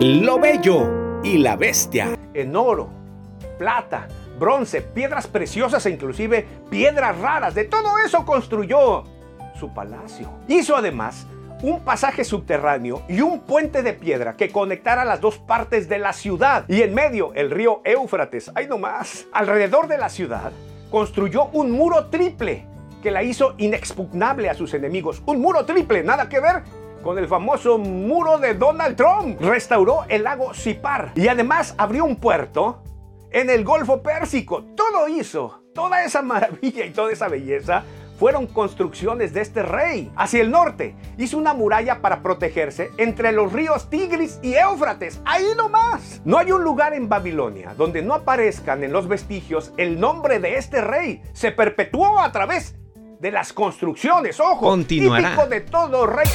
Lo bello y la bestia. En oro, plata, bronce, piedras preciosas e inclusive piedras raras. De todo eso construyó su palacio. Hizo además un pasaje subterráneo y un puente de piedra que conectara las dos partes de la ciudad. Y en medio el río Éufrates. ¡Ay no más! Alrededor de la ciudad construyó un muro triple que la hizo inexpugnable a sus enemigos. Un muro triple, nada que ver con el famoso muro de Donald Trump. Restauró el lago Sipar y además abrió un puerto en el Golfo Pérsico. Todo hizo, toda esa maravilla y toda esa belleza fueron construcciones de este rey. Hacia el norte hizo una muralla para protegerse entre los ríos Tigris y Éufrates. Ahí nomás. No hay un lugar en Babilonia donde no aparezcan en los vestigios el nombre de este rey. Se perpetuó a través de las construcciones. Ojo, Continuará. típico de todo rey.